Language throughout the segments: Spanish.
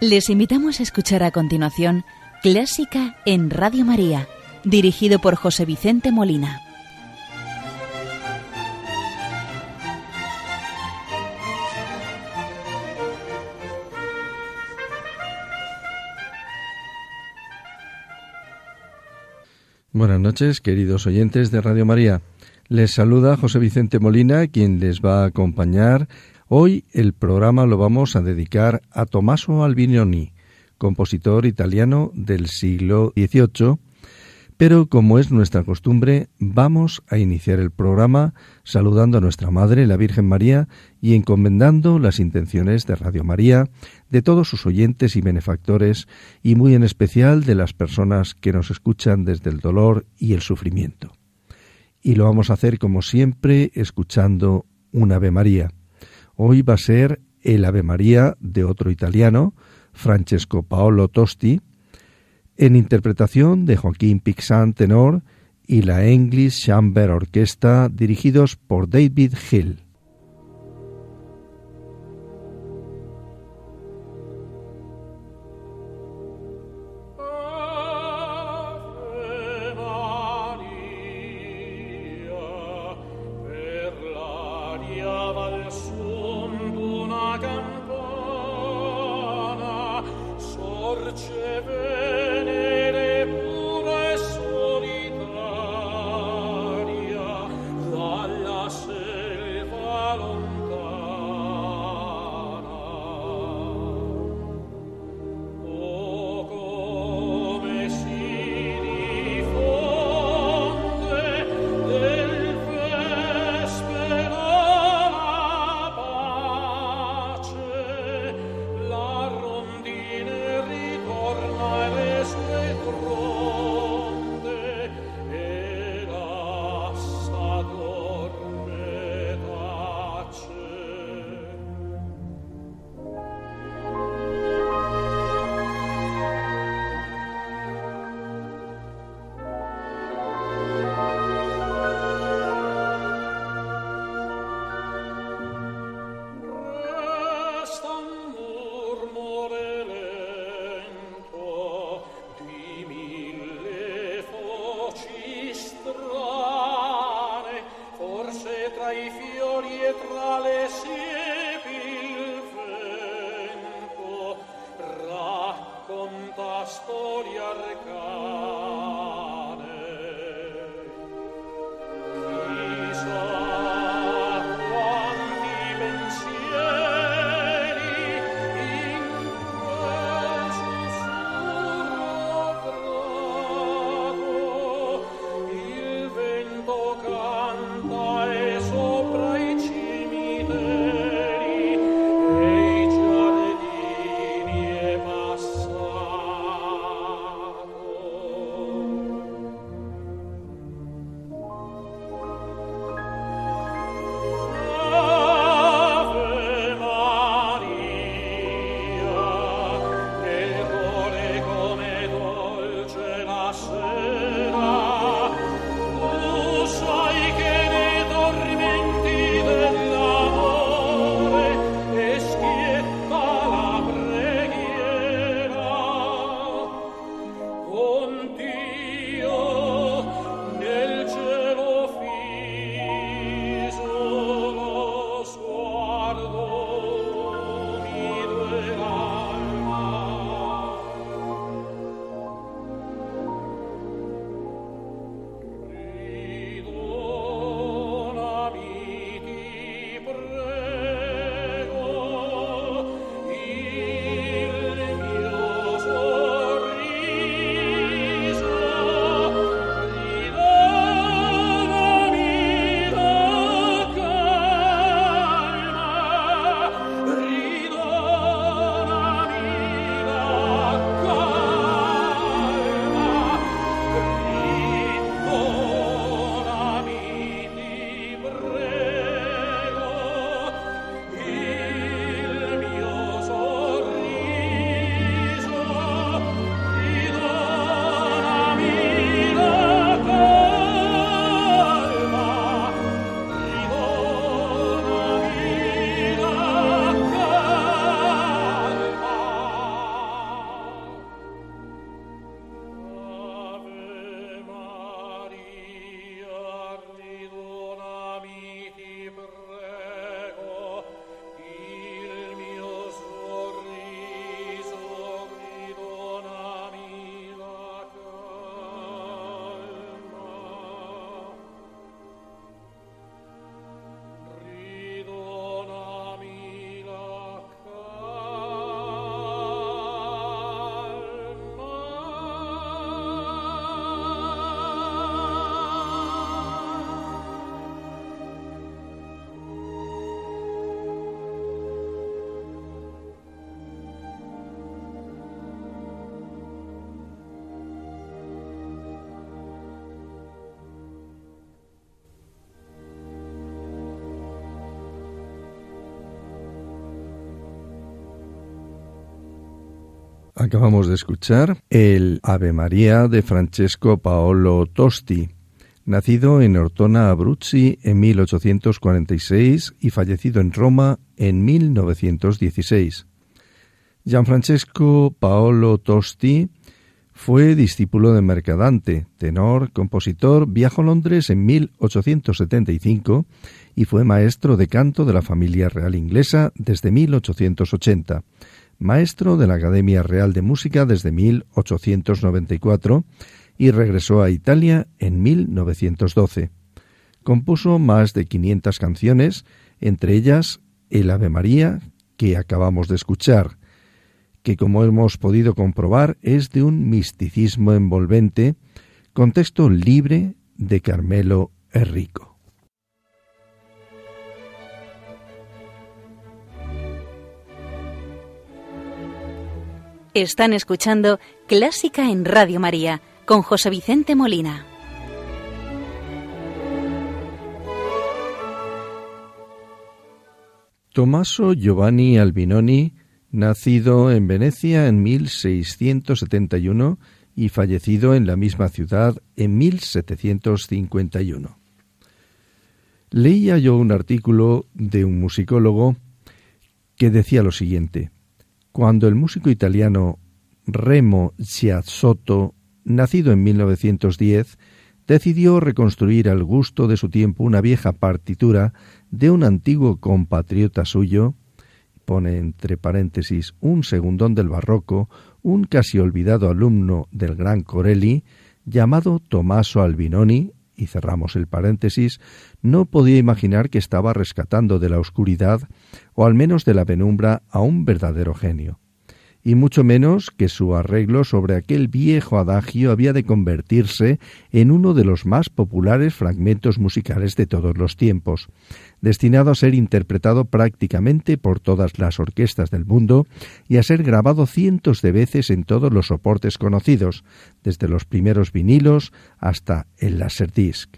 Les invitamos a escuchar a continuación Clásica en Radio María, dirigido por José Vicente Molina. Buenas noches, queridos oyentes de Radio María. Les saluda José Vicente Molina, quien les va a acompañar Hoy el programa lo vamos a dedicar a Tommaso Albinoni, compositor italiano del siglo XVIII, pero como es nuestra costumbre, vamos a iniciar el programa saludando a nuestra Madre, la Virgen María, y encomendando las intenciones de Radio María, de todos sus oyentes y benefactores, y muy en especial de las personas que nos escuchan desde el dolor y el sufrimiento. Y lo vamos a hacer como siempre escuchando un Ave María. Hoy va a ser el Ave María de otro italiano, Francesco Paolo Tosti, en interpretación de Joaquín Pixant tenor y la English Chamber Orquesta dirigidos por David Hill. Acabamos de escuchar el Ave María de Francesco Paolo Tosti, nacido en Ortona Abruzzi en 1846 y fallecido en Roma en 1916. Gianfrancesco Paolo Tosti fue discípulo de Mercadante, tenor, compositor, viajó a Londres en 1875 y fue maestro de canto de la familia real inglesa desde 1880 maestro de la Academia Real de Música desde 1894 y regresó a Italia en 1912. Compuso más de 500 canciones, entre ellas El Ave María, que acabamos de escuchar, que como hemos podido comprobar es de un misticismo envolvente, contexto libre de Carmelo Enrico. Están escuchando Clásica en Radio María con José Vicente Molina. Tommaso Giovanni Albinoni, nacido en Venecia en 1671 y fallecido en la misma ciudad en 1751. Leía yo un artículo de un musicólogo que decía lo siguiente cuando el músico italiano Remo Giazzotto, nacido en 1910, decidió reconstruir al gusto de su tiempo una vieja partitura de un antiguo compatriota suyo, pone entre paréntesis un segundón del barroco, un casi olvidado alumno del gran Corelli, llamado Tommaso Albinoni, y cerramos el paréntesis, no podía imaginar que estaba rescatando de la oscuridad, o al menos de la penumbra, a un verdadero genio y mucho menos que su arreglo sobre aquel viejo adagio había de convertirse en uno de los más populares fragmentos musicales de todos los tiempos, destinado a ser interpretado prácticamente por todas las orquestas del mundo y a ser grabado cientos de veces en todos los soportes conocidos, desde los primeros vinilos hasta el Laserdisc.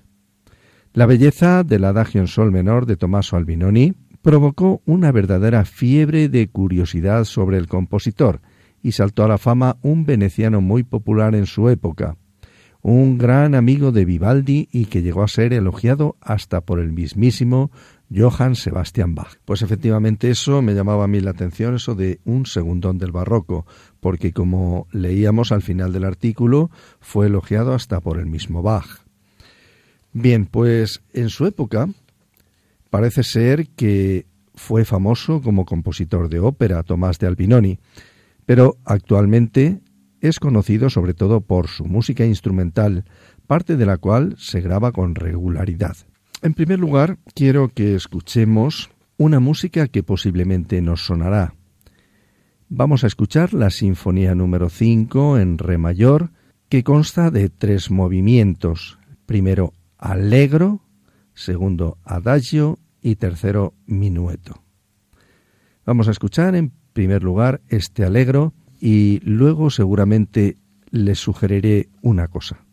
La belleza del adagio en sol menor de Tommaso Albinoni, provocó una verdadera fiebre de curiosidad sobre el compositor y saltó a la fama un veneciano muy popular en su época, un gran amigo de Vivaldi y que llegó a ser elogiado hasta por el mismísimo Johann Sebastian Bach. Pues efectivamente eso me llamaba a mí la atención, eso de un segundón del barroco, porque como leíamos al final del artículo, fue elogiado hasta por el mismo Bach. Bien, pues en su época Parece ser que fue famoso como compositor de ópera Tomás de Albinoni, pero actualmente es conocido sobre todo por su música instrumental, parte de la cual se graba con regularidad. En primer lugar, quiero que escuchemos una música que posiblemente nos sonará. Vamos a escuchar la Sinfonía número 5 en Re mayor, que consta de tres movimientos. Primero, allegro, segundo adagio y tercero minueto. Vamos a escuchar en primer lugar este alegro y luego seguramente les sugeriré una cosa.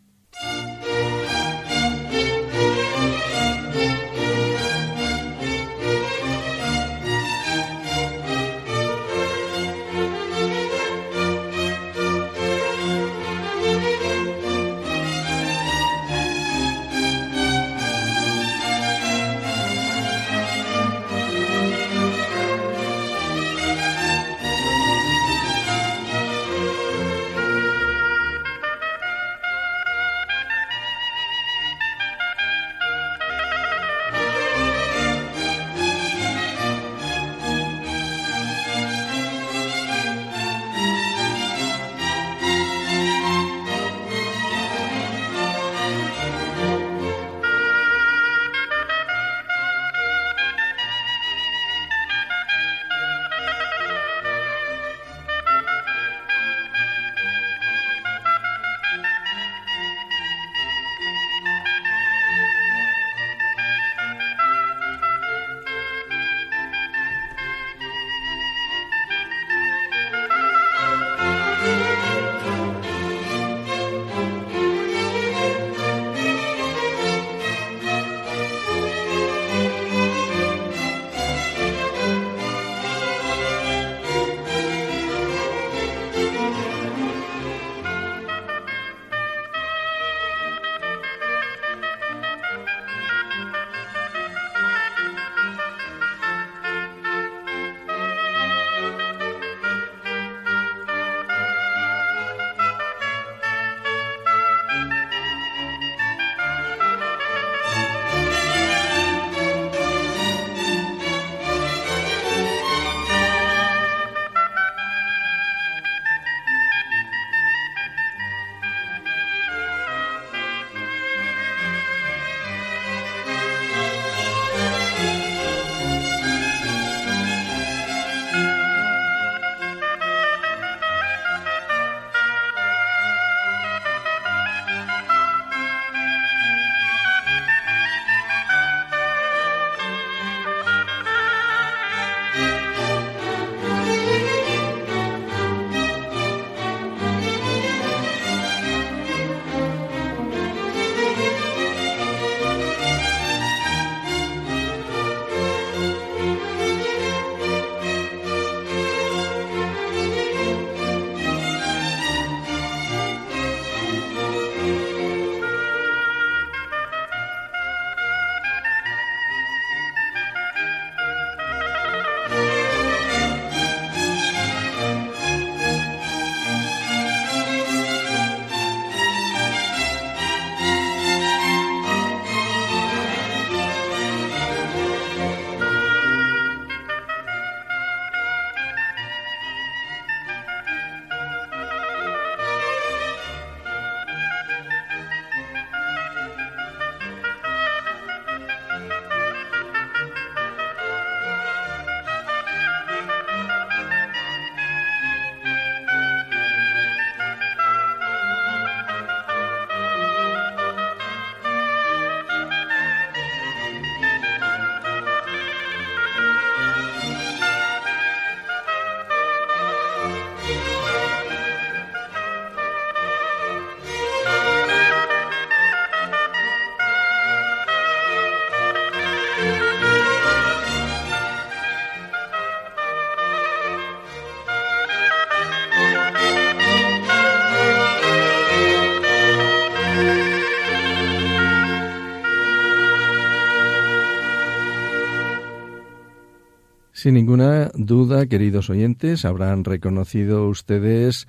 Sin ninguna duda, queridos oyentes, habrán reconocido ustedes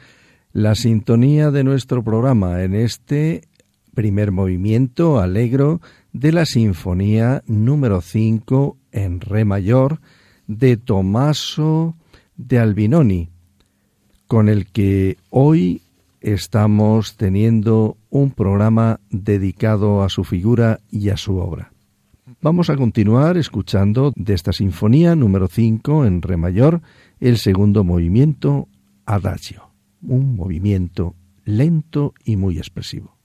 la sintonía de nuestro programa en este primer movimiento alegro de la Sinfonía número 5 en Re mayor de Tommaso de Albinoni, con el que hoy estamos teniendo un programa dedicado a su figura y a su obra. Vamos a continuar escuchando de esta sinfonía número 5 en re mayor el segundo movimiento Adagio, un movimiento lento y muy expresivo.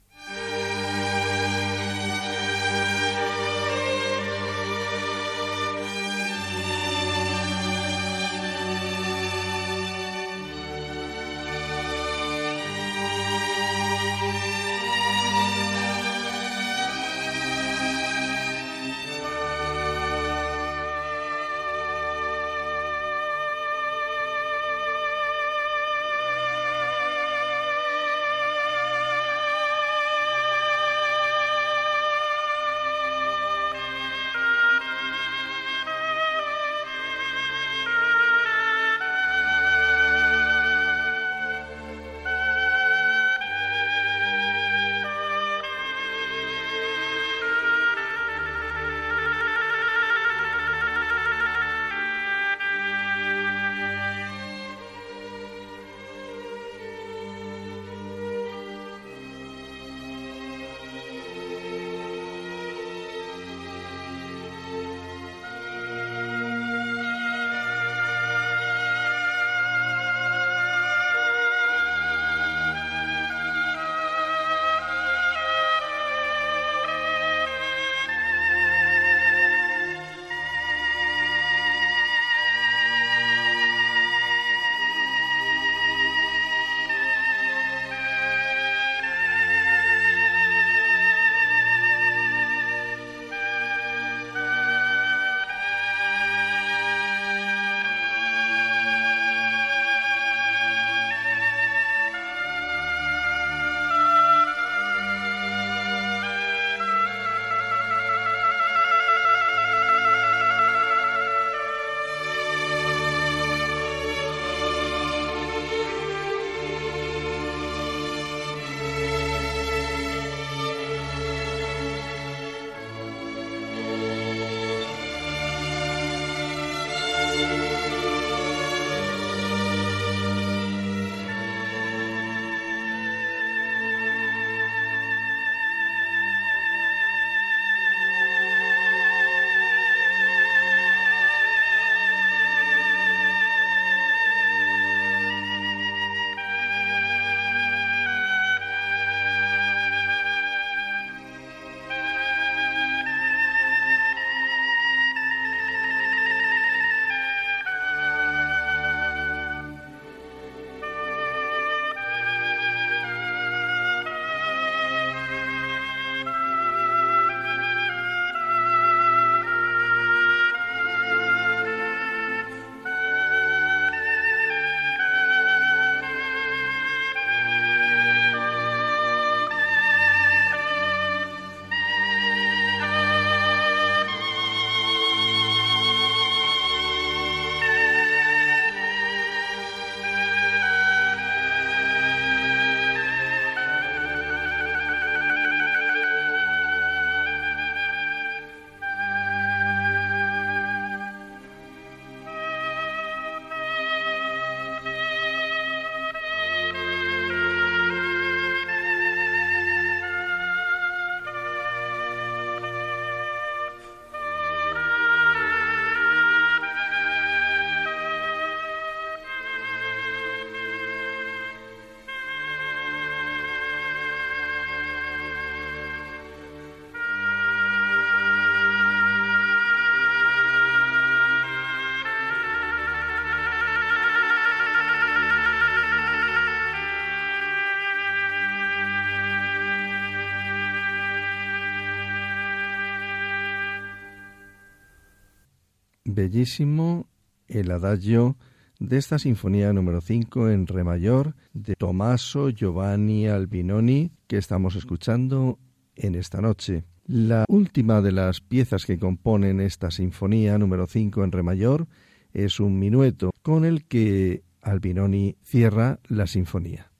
Bellísimo el adagio de esta sinfonía número 5 en re mayor de Tommaso Giovanni Albinoni que estamos escuchando en esta noche. La última de las piezas que componen esta sinfonía número 5 en re mayor es un minueto con el que Albinoni cierra la sinfonía.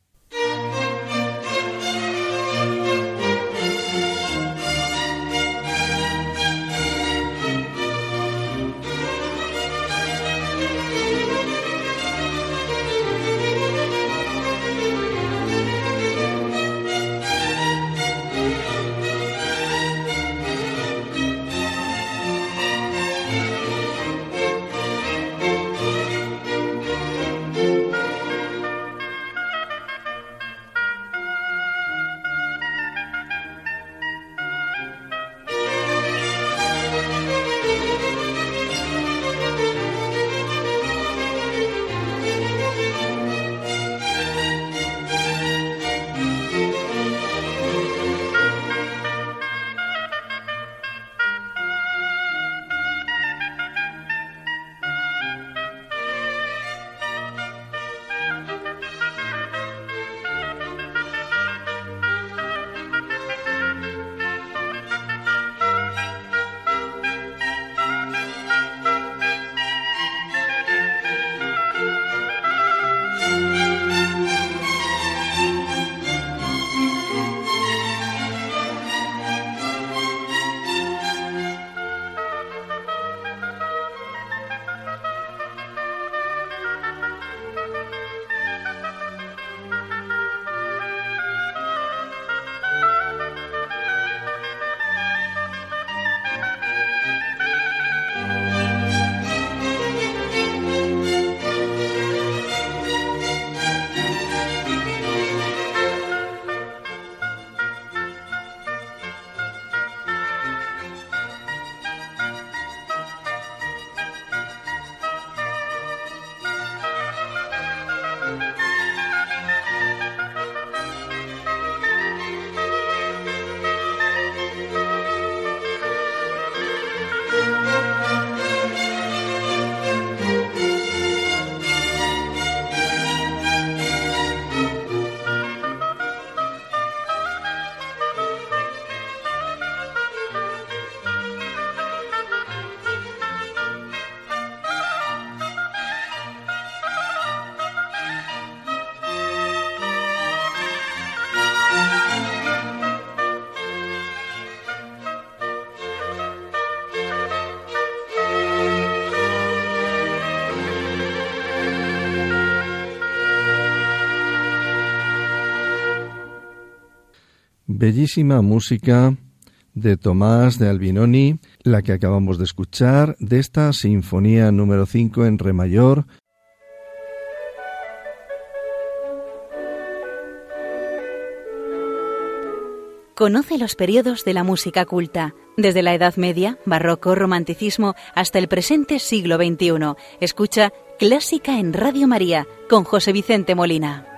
Bellísima música de Tomás de Albinoni, la que acabamos de escuchar, de esta Sinfonía número 5 en Re mayor. Conoce los periodos de la música culta, desde la Edad Media, Barroco, Romanticismo, hasta el presente siglo XXI. Escucha Clásica en Radio María con José Vicente Molina.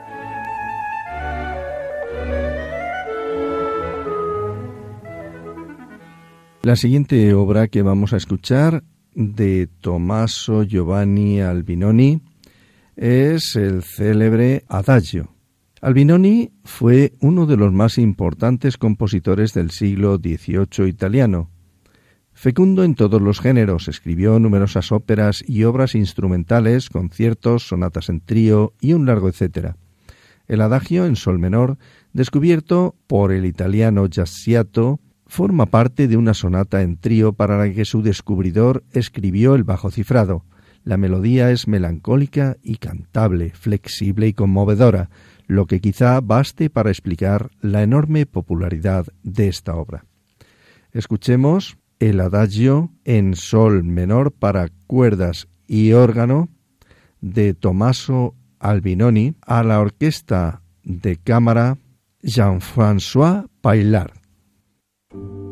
La siguiente obra que vamos a escuchar de Tommaso Giovanni Albinoni es el célebre Adagio. Albinoni fue uno de los más importantes compositores del siglo XVIII italiano. Fecundo en todos los géneros, escribió numerosas óperas y obras instrumentales, conciertos, sonatas en trío y un largo etcétera. El adagio en sol menor, descubierto por el italiano Giassiato, forma parte de una sonata en trío para la que su descubridor escribió el bajo cifrado. La melodía es melancólica y cantable, flexible y conmovedora, lo que quizá baste para explicar la enorme popularidad de esta obra. Escuchemos el adagio en sol menor para cuerdas y órgano de Tommaso Albinoni a la orquesta de cámara Jean-François Paillard. Thank you.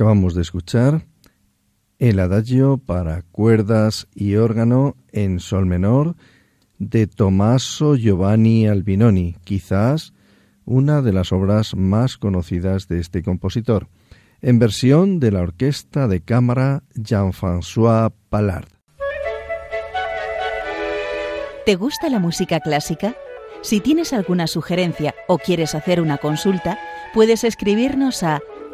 Acabamos de escuchar el adagio para cuerdas y órgano en sol menor de Tommaso Giovanni Albinoni, quizás una de las obras más conocidas de este compositor, en versión de la orquesta de cámara Jean-François Pallard. ¿Te gusta la música clásica? Si tienes alguna sugerencia o quieres hacer una consulta, puedes escribirnos a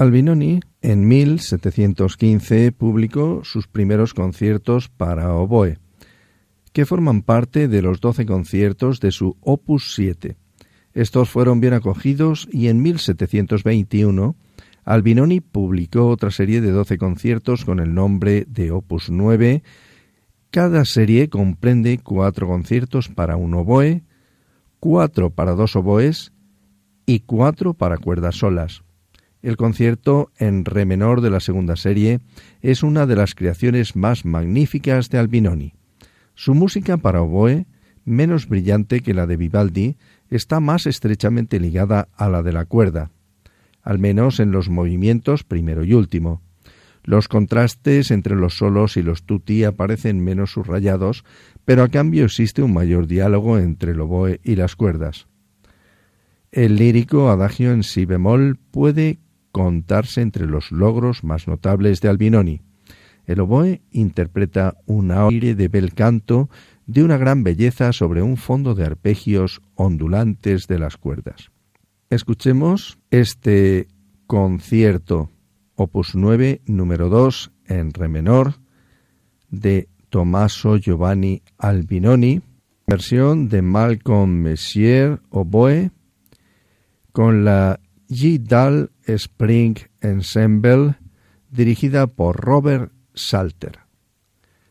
Albinoni en 1715 publicó sus primeros conciertos para oboe, que forman parte de los doce conciertos de su Opus 7. Estos fueron bien acogidos y en 1721 Albinoni publicó otra serie de doce conciertos con el nombre de Opus 9. Cada serie comprende cuatro conciertos para un oboe, cuatro para dos oboes y cuatro para cuerdas solas. El concierto en re menor de la segunda serie es una de las creaciones más magníficas de Albinoni. Su música para oboe, menos brillante que la de Vivaldi, está más estrechamente ligada a la de la cuerda, al menos en los movimientos primero y último. Los contrastes entre los solos y los tutti aparecen menos subrayados, pero a cambio existe un mayor diálogo entre el oboe y las cuerdas. El lírico adagio en si bemol puede contarse entre los logros más notables de Albinoni. El oboe interpreta un aire de bel canto de una gran belleza sobre un fondo de arpegios ondulantes de las cuerdas. Escuchemos este concierto opus 9 número 2 en re menor de Tommaso Giovanni Albinoni, versión de Malcolm Messier oboe con la G-Dal Spring Ensemble, dirigida por Robert Salter.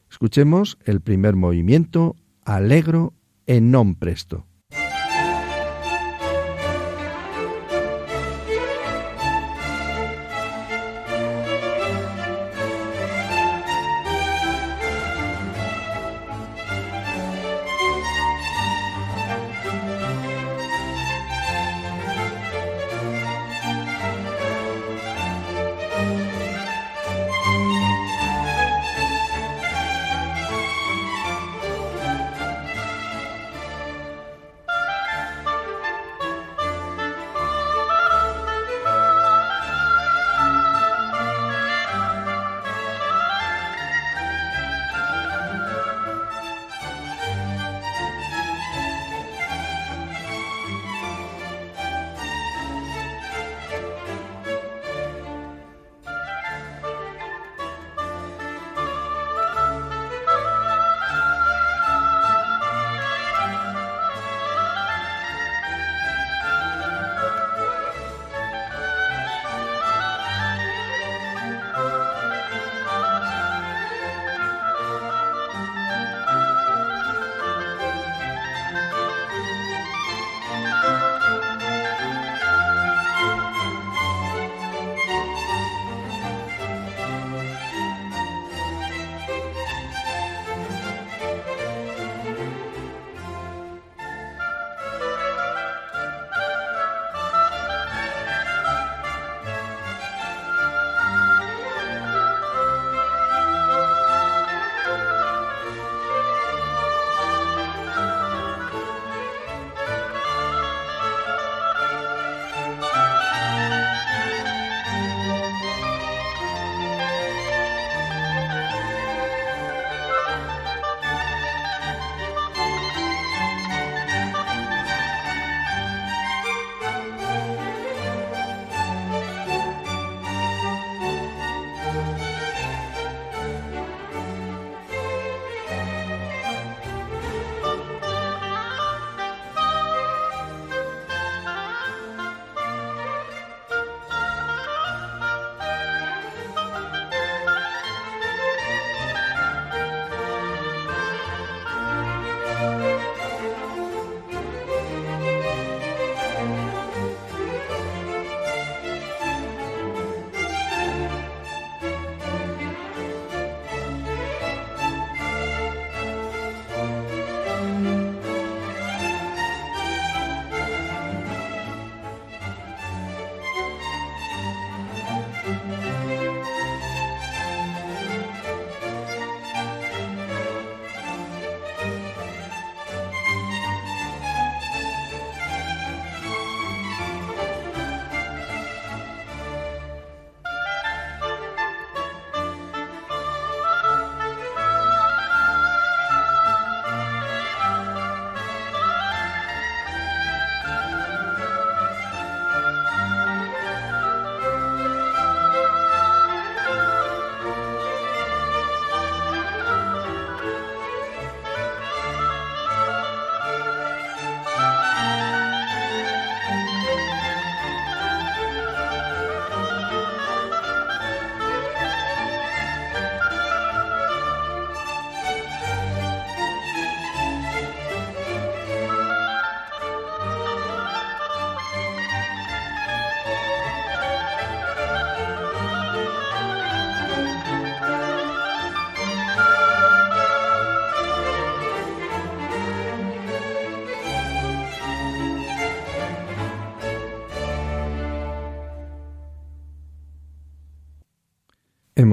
Escuchemos el primer movimiento, Allegro en non presto.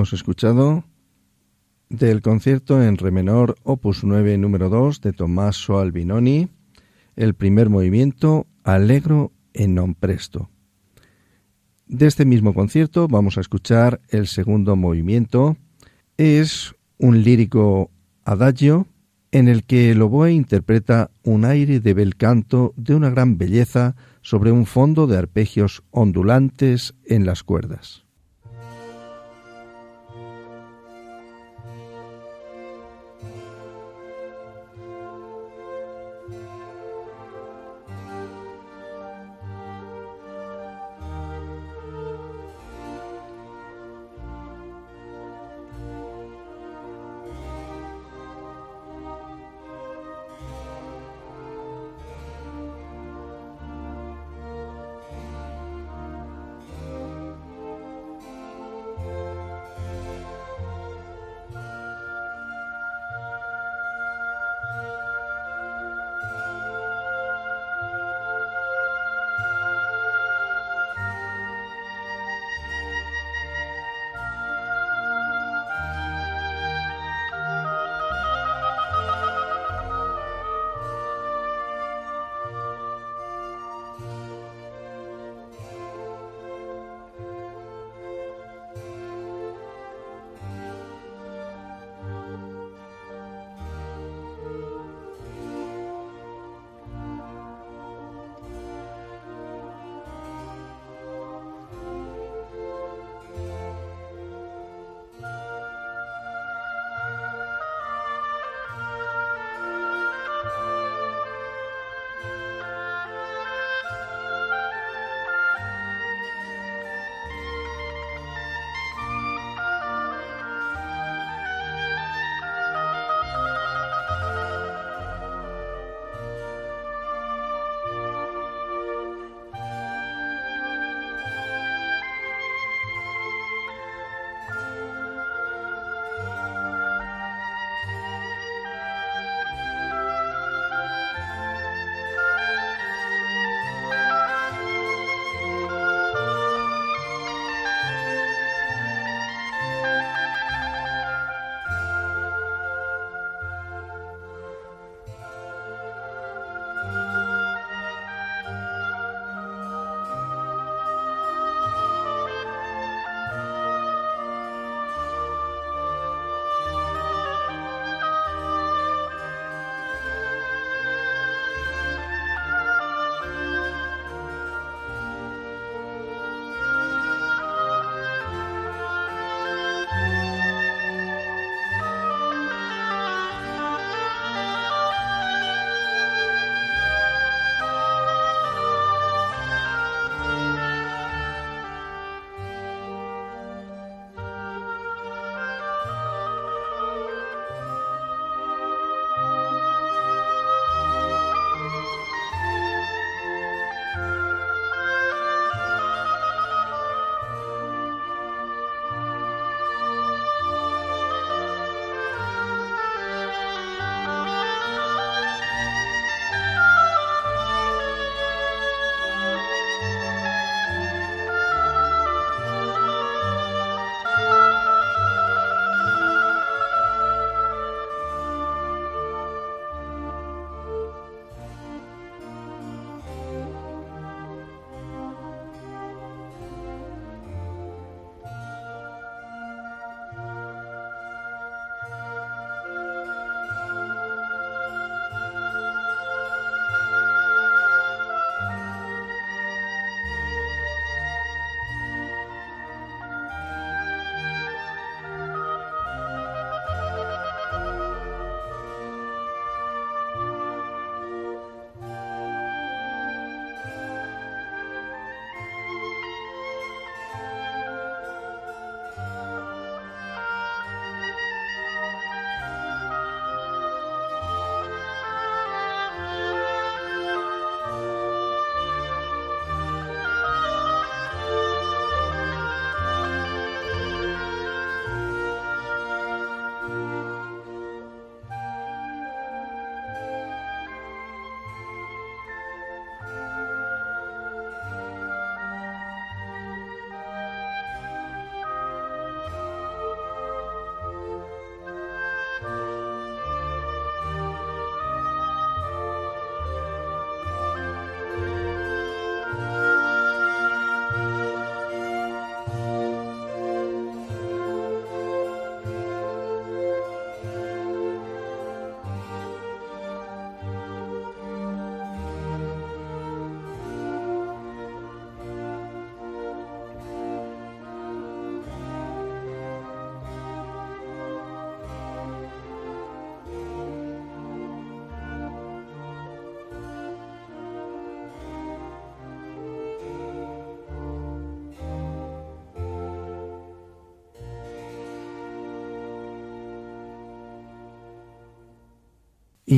Hemos escuchado del concierto en re menor opus 9 número 2 de Tommaso Albinoni, el primer movimiento Allegro en non presto. De este mismo concierto vamos a escuchar el segundo movimiento. Es un lírico adagio en el que el oboe interpreta un aire de bel canto de una gran belleza sobre un fondo de arpegios ondulantes en las cuerdas.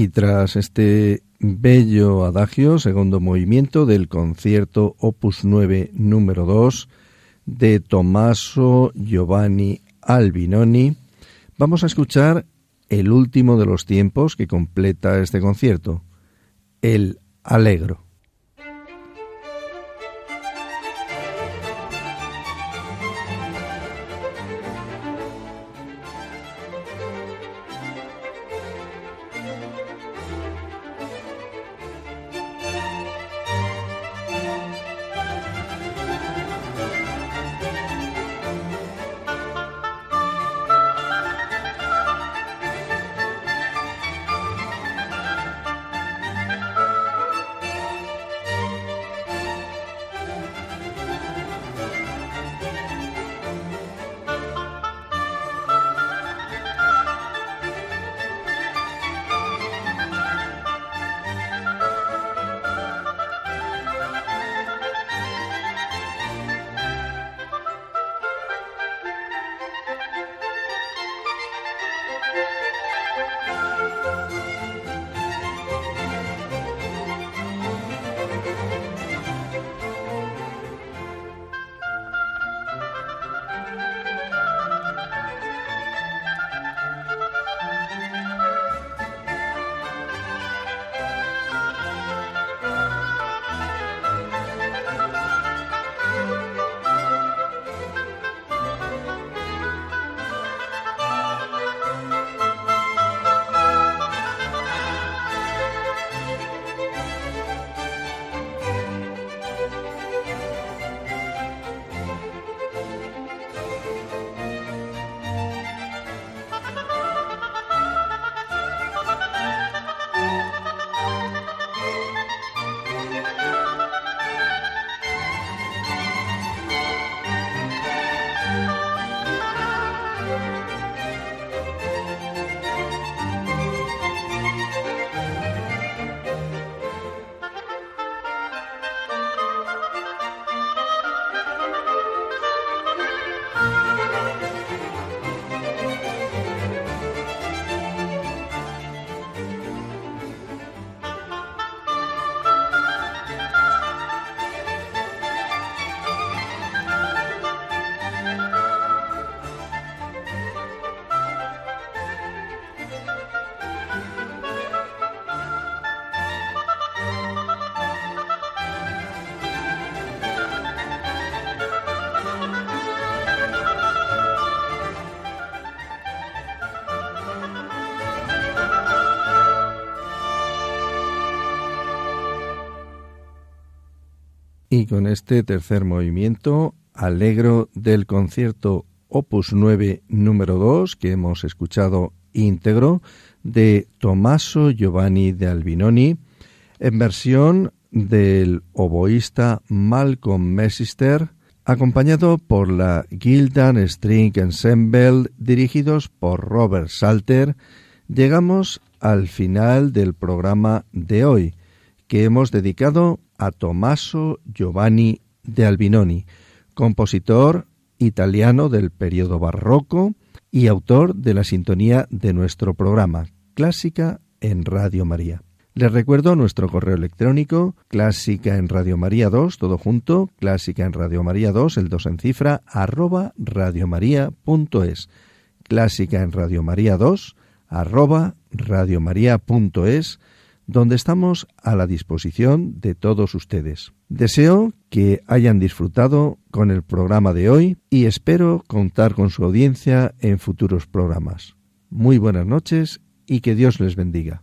Y tras este bello adagio, segundo movimiento del concierto Opus 9 número 2 de Tommaso Giovanni Albinoni, vamos a escuchar el último de los tiempos que completa este concierto, el Alegro. Y con este tercer movimiento, alegro del concierto Opus 9 número 2 que hemos escuchado íntegro de Tommaso Giovanni de Albinoni en versión del oboísta Malcolm Messister acompañado por la Gildan String Ensemble dirigidos por Robert Salter. Llegamos al final del programa de hoy que hemos dedicado a Tommaso Giovanni de Albinoni, compositor italiano del periodo barroco y autor de la sintonía de nuestro programa Clásica en Radio María. Les recuerdo nuestro correo electrónico clásica en Radio María 2, todo junto, clásica en Radio María 2, el 2 en cifra, arroba radiomaria.es. Clásica en Radio María 2, arroba radiomaria.es donde estamos a la disposición de todos ustedes. Deseo que hayan disfrutado con el programa de hoy y espero contar con su audiencia en futuros programas. Muy buenas noches y que Dios les bendiga.